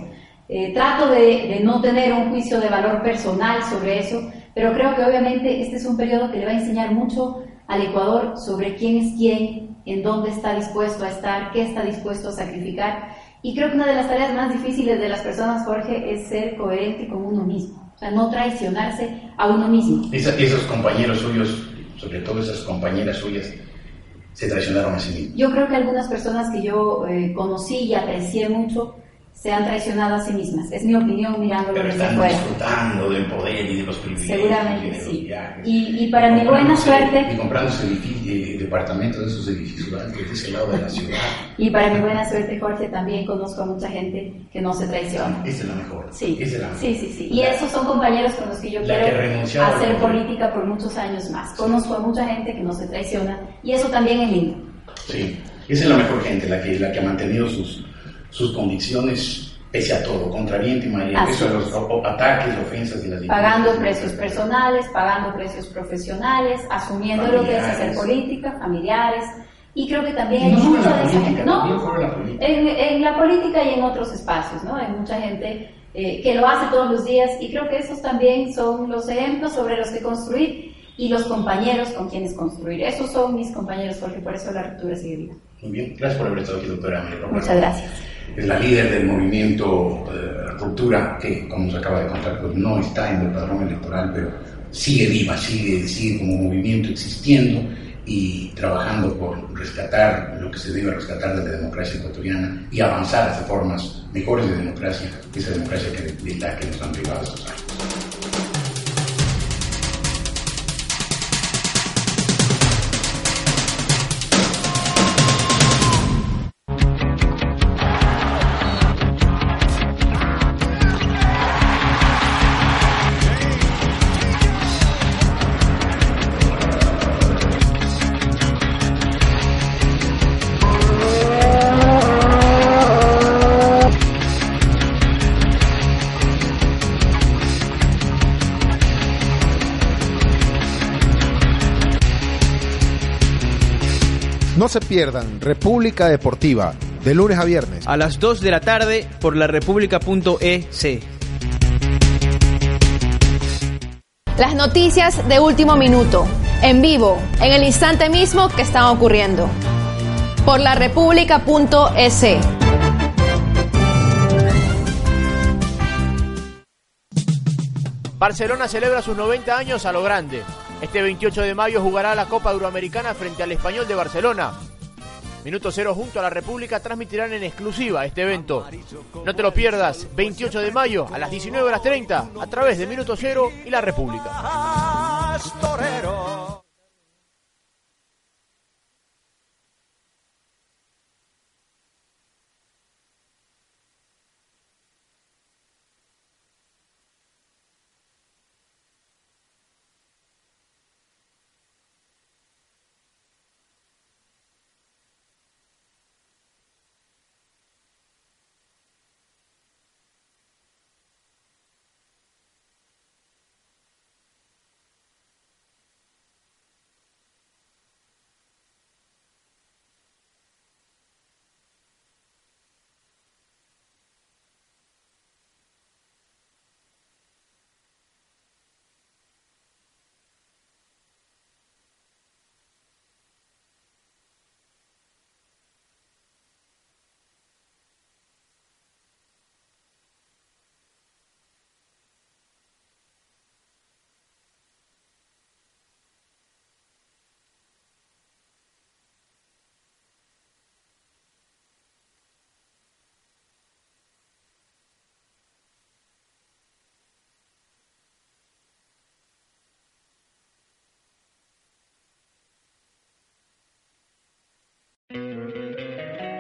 Eh, trato de, no tener un juicio de valor personal sobre eso, pero creo que obviamente este es un periodo que le va a enseñar mucho al Ecuador sobre quién es quién, en dónde está dispuesto a estar, qué está dispuesto a sacrificar. Y creo que una de las tareas más difíciles de las personas, Jorge, es ser coherente con uno mismo sea, no traicionarse a uno mismo. esos compañeros suyos, sobre todo esas compañeras suyas, se traicionaron a sí mismos. Yo creo que algunas personas que yo eh, conocí y aprecié mucho se han traicionado a sí mismas. Es mi opinión mirándolo Pero desde están disfrutando del poder y de los privilegios. Seguramente sí. Y, y, para mi buena suerte... Y comprando eh, departamentos de esos edificios de ese lado de la ciudad. y para mi buena suerte, Jorge, también conozco a mucha gente que no se traiciona. Esa es la mejor. Sí, es la sí, sí, sí. Y esos son compañeros con los que yo quiero hacer política por muchos años más. Conozco a mucha gente que no se traiciona y eso también es lindo. Sí, esa es la mejor gente, la que, la que ha mantenido sus sus convicciones pese a todo, contra viento y marea, eso a los ataques, ofensas y las Pagando precios personales, pagando precios profesionales, asumiendo lo que es hacer política, familiares, y creo que también hay mucha de esa gente, ¿no? En, la política y en otros espacios, ¿no? Hay mucha gente eh, que lo hace todos los días y creo que esos también son los ejemplos sobre los que construir y los compañeros con quienes construir. Esos son mis compañeros, porque por eso la ruptura sigue viva. Muy bien, gracias por haber estado aquí, doctora Muchas gracias es la líder del movimiento eh, Ruptura, que como nos acaba de contar, pues no está en el padrón electoral, pero sigue viva, sigue, sigue como movimiento existiendo y trabajando por rescatar lo que se debe rescatar de la democracia ecuatoriana y avanzar hacia formas mejores de democracia, esa democracia que, de la que nos han privado estos años. Se pierdan República Deportiva, de lunes a viernes. A las 2 de la tarde por la república.es. Las noticias de último minuto en vivo, en el instante mismo que están ocurriendo. Por la república.es. Barcelona celebra sus 90 años a lo grande. Este 28 de mayo jugará la Copa Euroamericana frente al Español de Barcelona. Minuto Cero junto a la República transmitirán en exclusiva este evento. No te lo pierdas, 28 de mayo a las 19 horas 30 a través de Minuto Cero y la República.